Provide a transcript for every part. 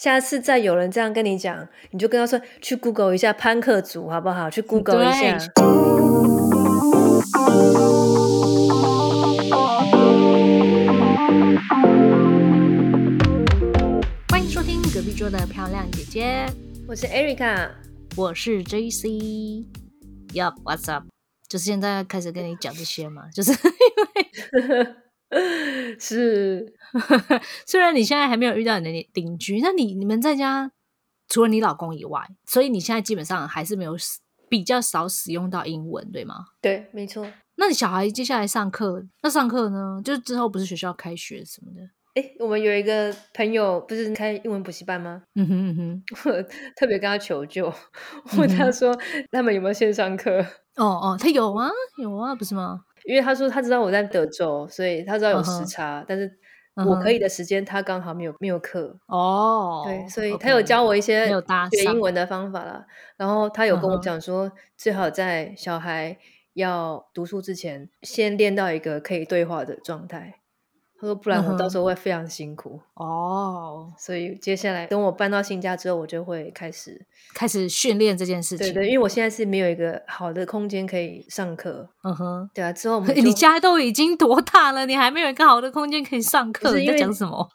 下次再有人这样跟你讲，你就跟他说去 Google 一下潘克族，好不好？去 Google 一下。欢迎收听隔壁桌的漂亮姐姐，我是 Erica，我是 JC。Yup，What's up？就是现在开始跟你讲这些嘛，就是因为。是，虽然你现在还没有遇到你的邻居，那你你们在家除了你老公以外，所以你现在基本上还是没有比较少使用到英文，对吗？对，没错。那你小孩接下来上课，那上课呢？就是之后不是学校开学什么的？哎，我们有一个朋友不是开英文补习班吗？嗯哼嗯哼，我特别跟他求救，问他说他们有没有线上课？哦哦，他有啊，有啊，不是吗？因为他说他知道我在德州，所以他知道有时差，但是我可以的时间他刚好没有没有课哦。对，所以他有教我一些学英文的方法了。然后他有跟我讲说，最好在小孩要读书之前，先练到一个可以对话的状态。他说：“不然我到时候会非常辛苦哦。”所以接下来等我搬到新家之后，我就会开始开始训练这件事情。对对，因为我现在是没有一个好的空间可以上课。嗯哼，对啊。之后我 们你家都已经多大了，你还没有一个好的空间可以上课？你在讲什么？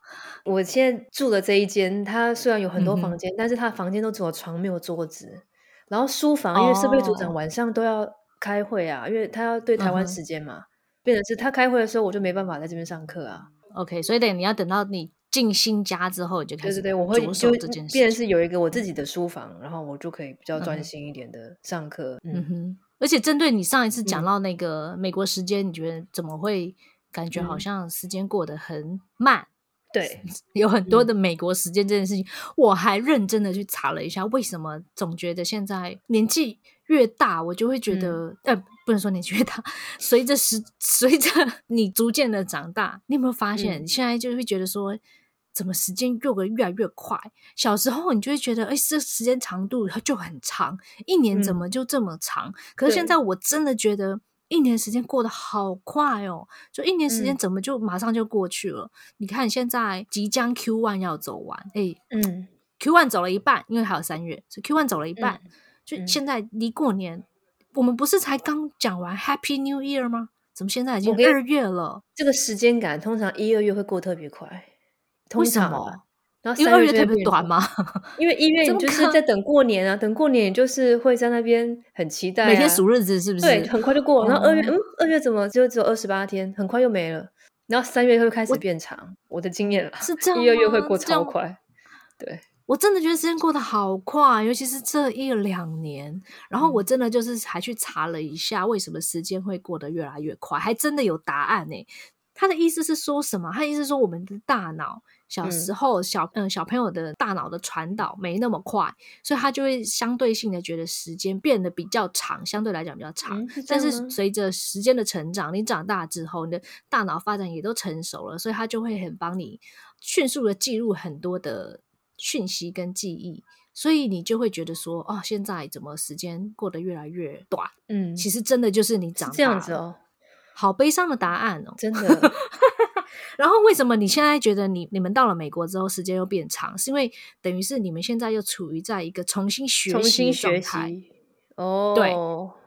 我现在住的这一间，它虽然有很多房间，但是它房间都只有床没有桌子。然后书房，因为设备组长晚上都要开会啊，因为他要对台湾时间嘛。变成是他开会的时候，我就没办法在这边上课啊。OK，所以等你要等到你进新家之后，你就开始对对对，我会就变成是有一个我自己的书房，然后我就可以比较专心一点的上课。嗯哼，而且针对你上一次讲到那个美国时间，你觉得怎么会感觉好像时间过得很慢？对，有很多的美国时间这件事情，我还认真的去查了一下，为什么总觉得现在年纪越大，我就会觉得，呃，不能说年纪越大，随着时 随着你逐渐的长大，你有没有发现，你现在就会觉得说，怎么时间过得越来越快？小时候你就会觉得，哎，这时间长度它就很长，一年怎么就这么长？可是现在我真的觉得。一年时间过得好快哦，就一年时间怎么就马上就过去了？你看现在即将 Q one 要走完，哎，嗯，Q one 走了一半，因为还有三月，所以 Q one 走了一半，就现在离过年，我们不是才刚讲完 Happy New Year 吗？怎么现在已经二月了？这个时间感通常一、二月会过特别快，为什么？然后因为二月特别短吗？因为 一月你就是在等过年啊，等过年就是会在那边很期待，每天数日子是不是？对，很快就过了。然后二月，嗯，二月怎么就只有二十八天，很快又没了。然后三月会开始变长，我的经验了，是这样一、二月会过超快。对，我真的觉得时间过得好快，尤其是这一两年。然后我真的就是还去查了一下，为什么时间会过得越来越快，还真的有答案呢。他的意思是说什么？他意思说我们的大脑小时候小嗯小朋友的大脑的传导没那么快，所以他就会相对性的觉得时间变得比较长，相对来讲比较长。但是随着时间的成长，你长大之后，你的大脑发展也都成熟了，所以他就会很帮你迅速的记录很多的讯息跟记忆，所以你就会觉得说，哦，现在怎么时间过得越来越短？嗯，其实真的就是你长大这样子哦。好悲伤的答案哦，真的。然后为什么你现在觉得你你们到了美国之后时间又变长？是因为等于是你们现在又处于在一个重新学习状态哦。对，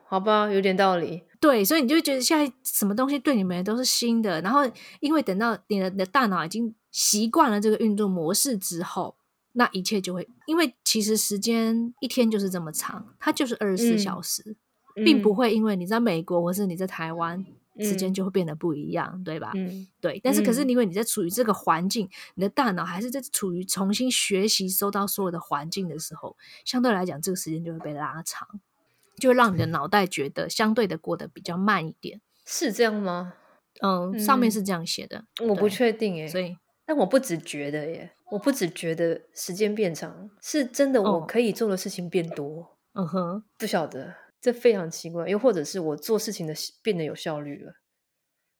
好吧，有点道理。对，所以你就觉得现在什么东西对你们都是新的。然后因为等到你的你的大脑已经习惯了这个运作模式之后，那一切就会因为其实时间一天就是这么长，它就是二十四小时，并不会因为你在美国或是你在台湾。时间就会变得不一样，对吧？嗯，对。但是，可是因为你在处于这个环境，你的大脑还是在处于重新学习、收到所有的环境的时候，相对来讲，这个时间就会被拉长，就会让你的脑袋觉得相对的过得比较慢一点。是这样吗？嗯，上面是这样写的，我不确定耶。所以，但我不只觉得耶，我不只觉得时间变长，是真的，我可以做的事情变多。嗯哼，不晓得。这非常奇怪，又或者是我做事情的变得有效率了。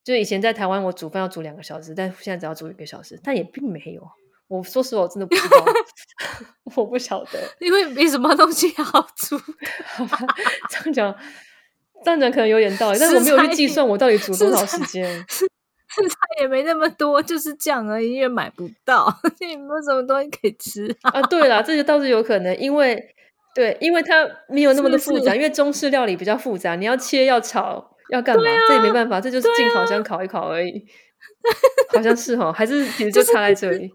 就以前在台湾，我煮饭要煮两个小时，但现在只要煮一个小时，但也并没有。我说实话，我真的不知道，我不晓得，因为没什么东西好煮。这样讲，这样讲可能有点道理，但是我没有去计算我到底煮多少时间。菜也没那么多，就是这样而已，因为买不到，也没有什么东西可以吃啊。对了，这个倒是有可能，因为对，因为它没有那么的复杂，因为中式料理比较复杂，你要切要炒要干嘛，这也没办法，这就是进烤箱烤一烤而已。好像是哦，还是其实就差在这里。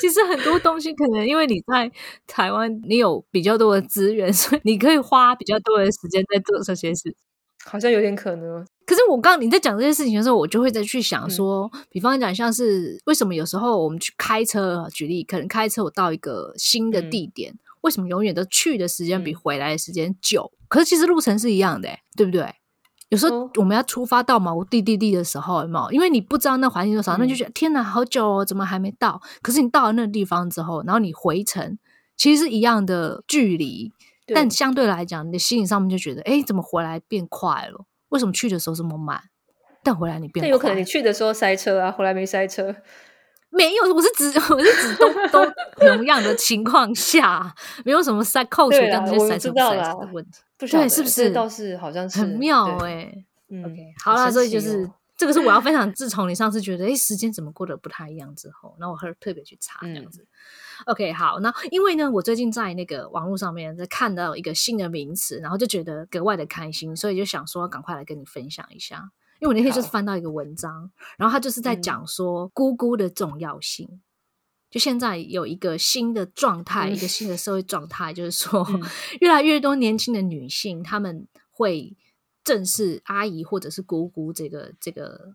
其实很多东西可能因为你在台湾，你有比较多的资源，所以你可以花比较多的时间在做这些事。好像有点可能。可是我刚你在讲这些事情的时候，我就会再去想说，比方讲像是为什么有时候我们去开车，举例可能开车我到一个新的地点，为什么永远都去的时间比回来的时间久？可是其实路程是一样的，对不对？有时候我们要出发到某地地地的时候，有没有？因为你不知道那环境多少，那就觉得天哪，好久哦，怎么还没到？可是你到了那个地方之后，然后你回程，其实是一样的距离，但相对来讲，你的心理上面就觉得，哎，怎么回来变快了？为什么去的时候这么慢，但回来你变？但有可能你去的时候塞车啊，回来没塞车。没有，我是指 我是指都都同样的情况下，没有什么塞扣除掉那些塞车不塞车的问题。对，是不是倒是好像是很妙哎？OK，好啦，所以就是这个是我要分享。自从你上次觉得哎时间怎么过得不太一样之后，那我还特别去查这样子。OK，好，那因为呢，我最近在那个网络上面在看到一个新的名词，然后就觉得格外的开心，所以就想说赶快来跟你分享一下。因为我那天就是翻到一个文章，然后他就是在讲说姑姑的重要性。就现在有一个新的状态，一个新的社会状态，就是说，越来越多年轻的女性，她们会正视阿姨或者是姑姑这个这个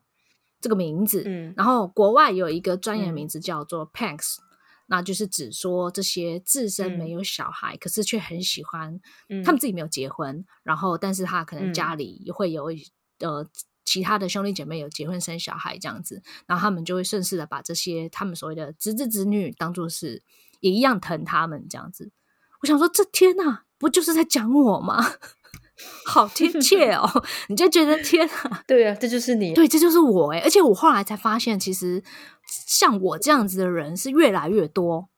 这个名字。嗯，然后国外有一个专业名字叫做 Panks，那就是指说这些自身没有小孩，可是却很喜欢，他们自己没有结婚，然后但是他可能家里会有呃。其他的兄弟姐妹有结婚生小孩这样子，然后他们就会顺势的把这些他们所谓的侄子侄女当做是也一样疼他们这样子。我想说，这天呐，不就是在讲我吗？好贴 切哦！你就觉得天啊，对啊，这就是你，对，这就是我哎！而且我后来才发现，其实像我这样子的人是越来越多，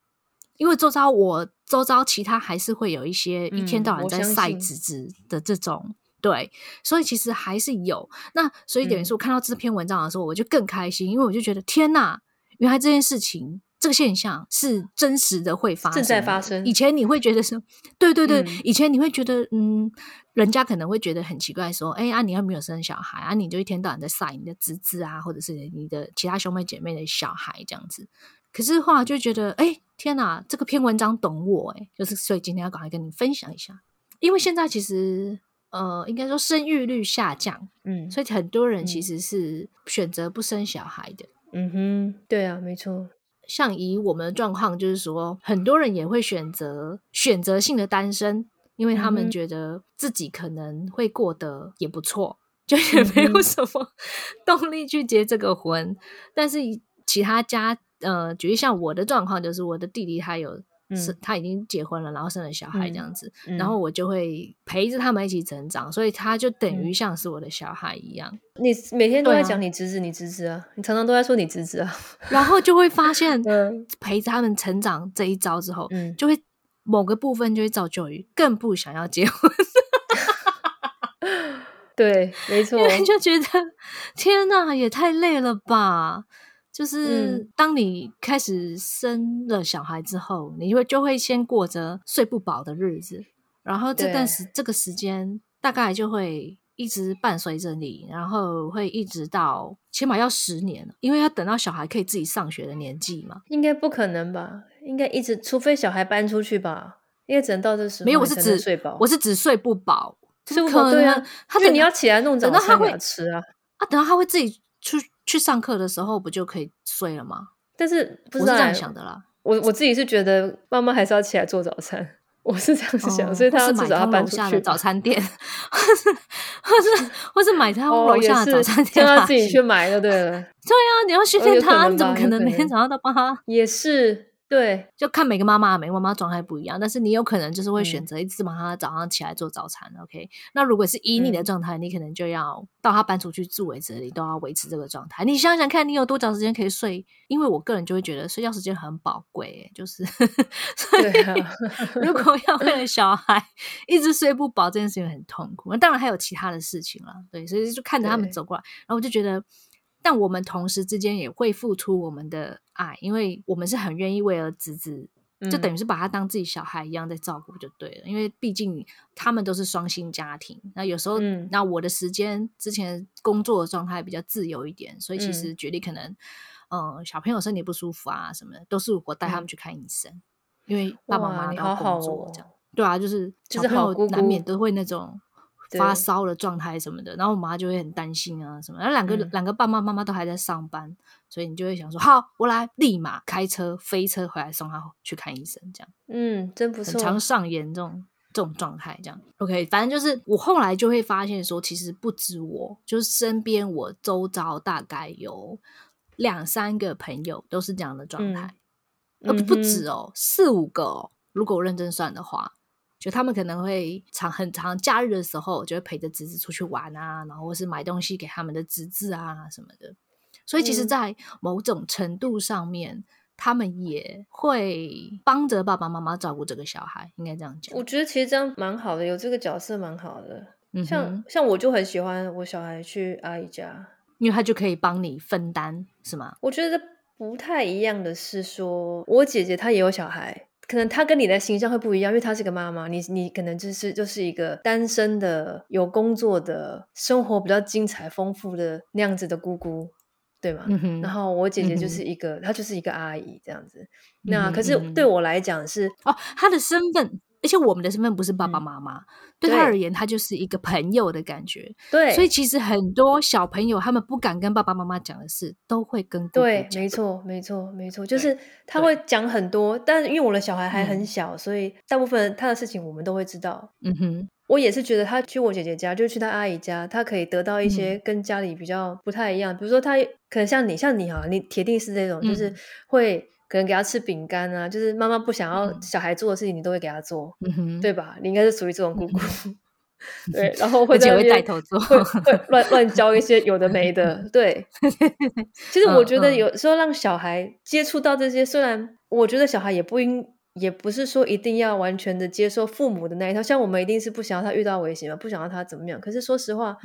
因为周遭我周遭其他还是会有一些一天到晚在晒侄子的这种。对，所以其实还是有那，所以等于说我看到这篇文章的时候，我就更开心，因为我就觉得天哪，原来这件事情这个现象是真实的会发生，正在发生。以前你会觉得说，对对对，以前你会觉得，嗯，人家可能会觉得很奇怪，说，哎啊，你又没有生小孩啊，你就一天到晚在晒你的侄子啊，或者是你的其他兄妹姐妹的小孩这样子。可是后来就觉得，哎，天哪，这个篇文章懂我，哎，就是所以今天要赶快跟你分享一下，因为现在其实。呃，应该说生育率下降，嗯，所以很多人其实是选择不生小孩的。嗯哼，对啊，没错。像以我们的状况，就是说，很多人也会选择选择性的单身，因为他们觉得自己可能会过得也不错，就也没有什么 动力去结这个婚。但是其他家，呃，举例像我的状况，就是我的弟弟他有。是他已经结婚了，然后生了小孩这样子，然后我就会陪着他们一起成长，所以他就等于像是我的小孩一样。你每天都在讲你侄子，你侄子啊，你常常都在说你侄子啊，然后就会发现 陪着他们成长这一招之后，就会某个部分就会造就于更不想要结婚。对，没错，就觉得天哪，也太累了吧。就是当你开始生了小孩之后，你会就会先过着睡不饱的日子，然后这段时这个时间大概就会一直伴随着你，然后会一直到起码要十年因为要等到小孩可以自己上学的年纪嘛。应该不可能吧？应该一直，除非小孩搬出去吧？因为只能到这时候。没有，我是指睡饱，我是指睡不饱，睡不饱对啊。他等你要起来弄早餐会吃啊，啊，等到他会自己出。去上课的时候不就可以睡了吗？但是不是这样想的啦。我我自己是觉得妈妈还是要起来做早餐，我是这样想，所以他要至少要搬出去早餐店，或是或是或是买他楼下的早餐店，让他自己去买就对了。对啊，你要训练他，你怎么可能每天早上都帮他？也是对，就看每个妈妈，每个妈妈状态不一样，但是你有可能就是会选择一直帮他早上起来做早餐。OK，那如果是以你的状态，你可能就要到他搬出去住为止，你都要维持这个状态。你想想看，你有多长时间可以睡？因为我个人就会觉得睡觉时间很宝贵，就是所以 如果要为了小孩一直睡不饱，这件事情很痛苦。那当然还有其他的事情了，对，所以就看着他们走过来，然后我就觉得。但我们同时之间也会付出我们的爱，因为我们是很愿意为了侄子，就等于是把他当自己小孩一样在照顾就对了。因为毕竟他们都是双薪家庭，那有时候那我的时间之前工作的状态比较自由一点，所以其实决定可能，嗯，小朋友身体不舒服啊什么的，都是我带他们去看医生，因为爸爸妈妈要工作这样。对啊，就是小朋友难免都会那种。发烧的状态什么的，然后我妈就会很担心啊什么。然后两个两个爸爸妈妈都还在上班，所以你就会想说：好，我来立马开车飞车回来送他去看医生，这样。嗯，真不错。很常上演这种这种状态，这样。OK，反正就是我后来就会发现说，其实不止我，就是身边我周遭大概有两三个朋友都是这样的状态，呃，不止哦，四五个哦，如果我认真算的话。就他们可能会长很长假日的时候，就会陪着侄子出去玩啊，然后或是买东西给他们的侄子啊什么的。所以其实，在某种程度上面，他们也会帮着爸爸妈妈照顾这个小孩，应该这样讲。我觉得其实这样蛮好的，有这个角色蛮好的。像像我就很喜欢我小孩去阿姨家，因为他就可以帮你分担，是吗？我觉得不太一样的是，说我姐姐她也有小孩。可能她跟你的形象会不一样，因为她是个妈妈，你你可能就是就是一个单身的、有工作的、生活比较精彩丰富的那样子的姑姑，对吗？然后我姐姐就是一个，她就是一个阿姨这样子。那可是对我来讲是哦，她的身份。而且我们的身份不是爸爸妈妈，对他而言，他就是一个朋友的感觉。对，所以其实很多小朋友他们不敢跟爸爸妈妈讲的事，都会跟对，没错，没错，没错，就是他会讲很多。但是因为我的小孩还很小，所以大部分他的事情我们都会知道。嗯哼，我也是觉得他去我姐姐家，就去他阿姨家，他可以得到一些跟家里比较不太一样。比如说，他可能像你，像你哈，你铁定是这种，就是会。可能给他吃饼干啊，就是妈妈不想要小孩做的事情，你都会给他做，对吧？你应该是属于这种姑姑，对，然后会在会带头做，会会乱乱教一些有的没的，对。其实我觉得有时候让小孩接触到这些，虽然我觉得小孩也不应。也不是说一定要完全的接受父母的那一套，像我们一定是不想要他遇到危险嘛，不想要他怎么样。可是说实话，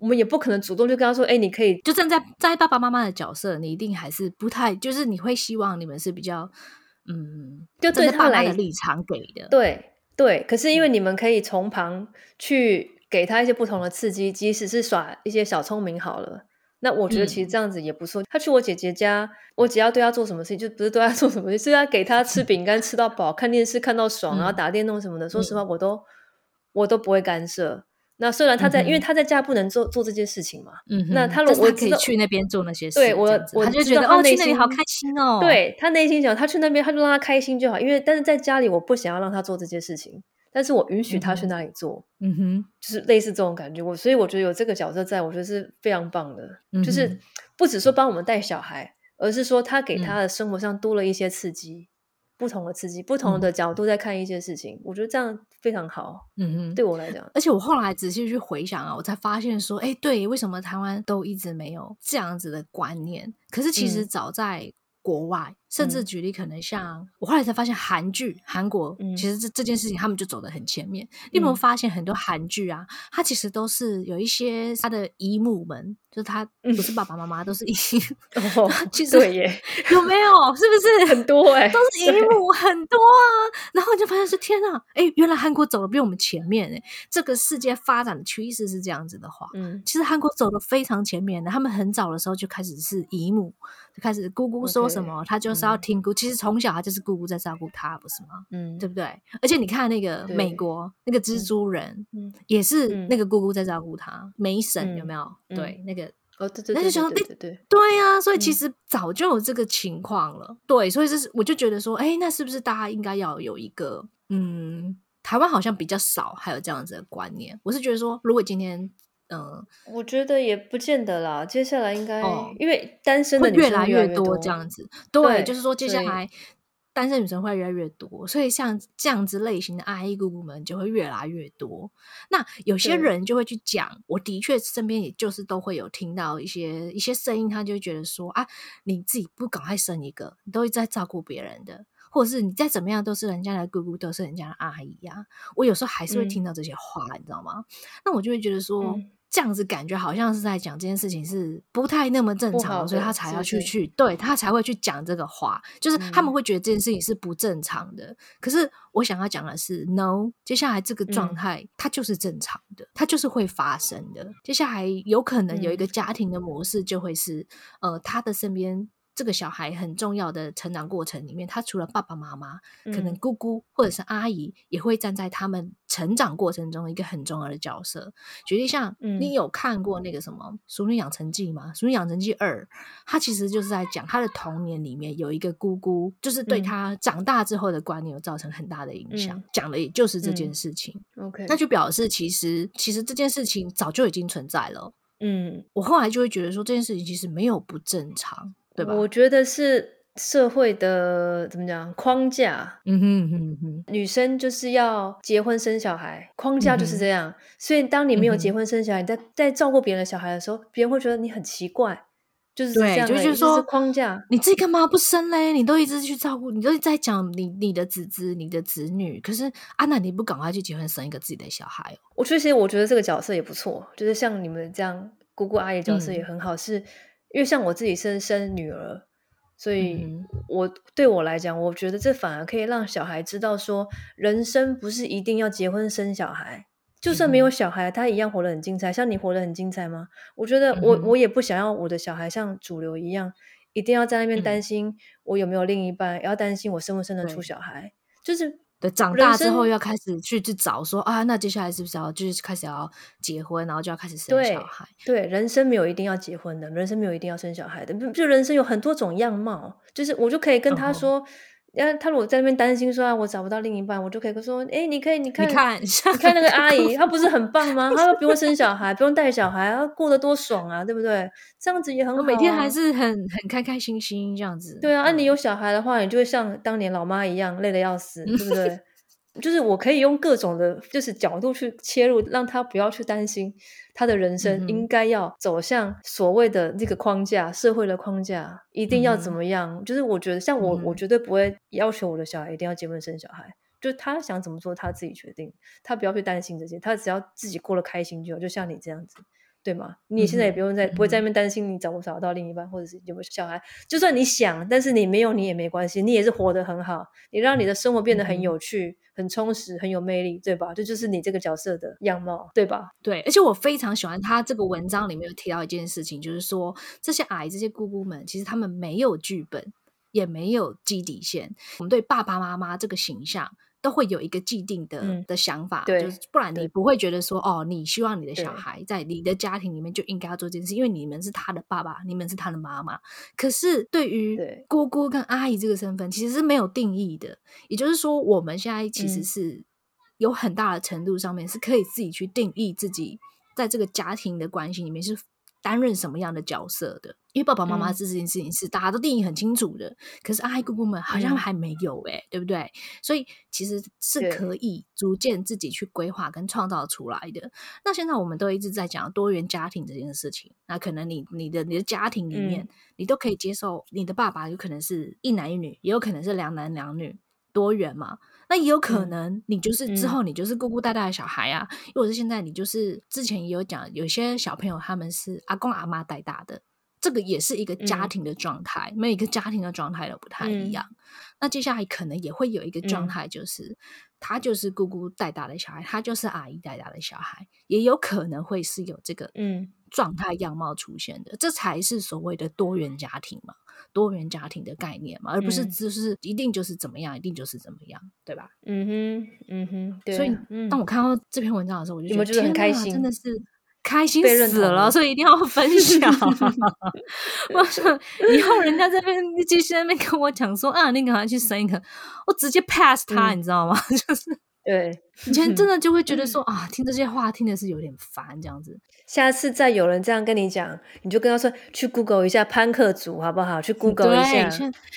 我们也不可能主动就跟他说：“哎，你可以。”就站在在爸爸妈妈的角色，你一定还是不太，就是你会希望你们是比较，嗯，就对他的立场给的。对对，可是因为你们可以从旁去给他一些不同的刺激，即使是耍一些小聪明好了。那我觉得其实这样子也不错。他去我姐姐家，我只要对他做什么事情，就不是对他做什么事情，是要给他吃饼干吃到饱，看电视看到爽，然后打电动什么的。说实话，我都我都不会干涉。那虽然他在，因为他在家不能做做这件事情嘛。嗯。那他如果可以去那边做那些事，对我我就觉得哦，去那里好开心哦。对他内心想，他去那边，他就让他开心就好。因为但是在家里，我不想要让他做这件事情。但是我允许他去那里做，嗯哼，就是类似这种感觉。我所以我觉得有这个角色在，我觉得是非常棒的。就是不只说帮我们带小孩，而是说他给他的生活上多了一些刺激，不同的刺激，不同的角度在看一些事情。我觉得这样非常好。嗯哼，对我来讲，而且我后来仔细去回想啊，我才发现说，哎，对，为什么台湾都一直没有这样子的观念？可是其实早在国外。甚至举例，可能像我后来才发现，韩剧韩国其实这这件事情他们就走得很前面。你有没有发现很多韩剧啊？它其实都是有一些他的姨母们，就是他不是爸爸妈妈，都是 姨。哦其实对耶，有没有？是不是很多哎？都是姨母很多啊。然后你就发现是天呐，哎，原来韩国走的比我们前面哎。这个世界发展的趋势是这样子的话，嗯，其实韩国走的非常前面的。他们很早的时候就开始是姨母，就开始姑姑说什么，他就是。要听姑，其实从小他就是姑姑在照顾他，不是吗？嗯，对不对？而且你看那个美国那个蜘蛛人，也是那个姑姑在照顾他。梅婶有没有？对，那个哦，对对，那就想对对对呀。所以其实早就有这个情况了。对，所以这是我就觉得说，哎，那是不是大家应该要有一个嗯，台湾好像比较少还有这样子的观念。我是觉得说，如果今天。嗯，我觉得也不见得啦。接下来应该因为单身的越来越多这样子，对，就是说接下来单身女生会越来越多，所以像这样子类型的阿姨姑姑们就会越来越多。那有些人就会去讲，我的确身边也就是都会有听到一些一些声音，他就觉得说啊，你自己不赶快生一个，你都在照顾别人的，或者是你再怎么样都是人家的姑姑，都是人家的阿姨呀。我有时候还是会听到这些话，你知道吗？那我就会觉得说。这样子感觉好像是在讲这件事情是不太那么正常，所以他才要去去，对他才会去讲这个话，就是他们会觉得这件事情是不正常的。可是我想要讲的是，no，接下来这个状态它就是正常的，它就是会发生的。接下来有可能有一个家庭的模式就会是，呃，他的身边。这个小孩很重要的成长过程里面，他除了爸爸妈妈，可能姑姑或者是阿姨也会站在他们成长过程中一个很重要的角色。举例像，你有看过那个什么《熟女养成记》吗？《熟女养成记二》，它其实就是在讲他的童年里面有一个姑姑，就是对他长大之后的观念有造成很大的影响。讲的也就是这件事情。OK，那就表示其实其实这件事情早就已经存在了。嗯，我后来就会觉得说这件事情其实没有不正常。对吧？我觉得是社会的怎么讲框架，嗯哼哼哼，女生就是要结婚生小孩，框架就是这样。所以当你没有结婚生小孩，在在照顾别人的小孩的时候，别人会觉得你很奇怪，就是这样。就是说框架，你自己干嘛不生嘞？你都一直去照顾，你都在讲你你的子子、你的子女，可是安娜你不赶快去结婚生一个自己的小孩哦？我确实我觉得这个角色也不错，就是像你们这样姑姑阿姨角色也很好，是。因为像我自己生生女儿，所以我对我来讲，我觉得这反而可以让小孩知道，说人生不是一定要结婚生小孩，就算没有小孩，他一样活得很精彩。像你活得很精彩吗？我觉得我我也不想要我的小孩像主流一样，一定要在那边担心我有没有另一半，要担心我生不生得出小孩，就是。长大之后要开始去去找说啊，那接下来是不是要就是开始要结婚，然后就要开始生小孩？对，人生没有一定要结婚的，人生没有一定要生小孩的，就人生有很多种样貌，就是我就可以跟他说。然后他如果在那边担心说啊，我找不到另一半，我就可以说，哎，你可以，你看，你看，你看那个阿姨，她不是很棒吗？她不用生小孩，不用带小孩，她过得多爽啊，对不对？这样子也很好，每天还是很很开开心心这样子。对啊，那你有小孩的话，你就会像当年老妈一样累得要死，对不对？就是我可以用各种的，就是角度去切入，让他不要去担心他的人生应该要走向所谓的这个框架，社会的框架一定要怎么样？就是我觉得，像我，我绝对不会要求我的小孩一定要结婚生小孩，就是他想怎么做他自己决定，他不要去担心这些，他只要自己过得开心就好。就像你这样子。对吗？你现在也不用再不会在那边担心你找不找到另一半，或者是有没有小孩。就算你想，但是你没有，你也没关系，你也是活得很好。你让你的生活变得很有趣、很充实、很有魅力，对吧？这就是你这个角色的样貌，对吧？对，而且我非常喜欢他这个文章里面有提到一件事情，就是说这些矮这些姑姑们，其实他们没有剧本，也没有基底线。我们对爸爸妈妈这个形象。都会有一个既定的的想法，就是不然你不会觉得说哦，你希望你的小孩在你的家庭里面就应该要做这件事，因为你们是他的爸爸，你们是他的妈妈。可是对于姑姑跟阿姨这个身份，其实是没有定义的。也就是说，我们现在其实是有很大的程度上面是可以自己去定义自己在这个家庭的关系里面是。担任什么样的角色的？因为爸爸妈妈这件事情是大家都定义很清楚的，可是阿姨姑姑们好像还没有哎，对不对？所以其实是可以逐渐自己去规划跟创造出来的。那现在我们都一直在讲多元家庭这件事情，那可能你你的你的家庭里面，你都可以接受你的爸爸有可能是一男一女，也有可能是两男两女，多元嘛。那也有可能，你就是之后你就是孤孤单单的小孩啊，或者是现在你就是之前也有讲，有些小朋友他们是阿公阿妈带大的，这个也是一个家庭的状态，每一个家庭的状态都不太一样。那接下来可能也会有一个状态，就是他就是姑姑带大的小孩，他就是阿姨带大的小孩，也有可能会是有这个嗯状态样貌出现的，这才是所谓的多元家庭嘛。多元家庭的概念嘛，而不是只是一定就是怎么样，一定就是怎么样，对吧？嗯哼，嗯哼。所以当我看到这篇文章的时候，我就觉得很开心，真的是开心死了，所以一定要分享。我说以后人家这边继续那边跟我讲说啊，你赶快去生一个，我直接 pass 他，你知道吗？就是对，以前真 的就会觉得说啊，听这些话听的是有点烦，这样子。下次再有人这样跟你讲，你就跟他说去 Google 一下潘克族好不好？去 Google 一下。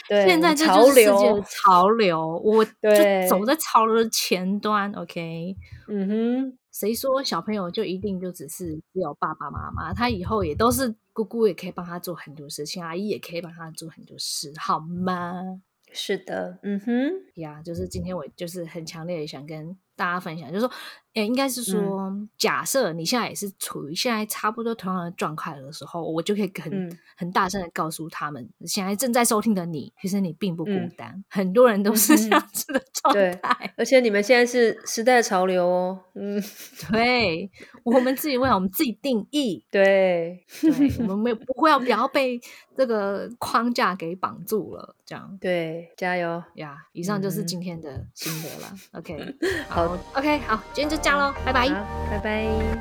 对，现在潮流，潮流，我 就走在潮流的前端。OK，嗯哼，谁说小朋友就一定就只是只有爸爸妈妈？他以后也都是姑姑也可以帮他做很多事情，阿姨也可以帮他做很多事，好吗？是的，嗯哼，呀，就是今天我就是很强烈的想跟。大家分享，就是说，诶，应该是说，假设你现在也是处于现在差不多同样的状态的时候，我就可以很很大声的告诉他们，现在正在收听的你，其实你并不孤单，很多人都是这样子的状态，而且你们现在是时代潮流哦，嗯，对，我们自己为我们自己定义，对，对，我们没有不会要不要被这个框架给绑住了，这样，对，加油。呀！以上就是今天的心得了，OK，好。OK，好，今天就下喽拜拜。拜拜。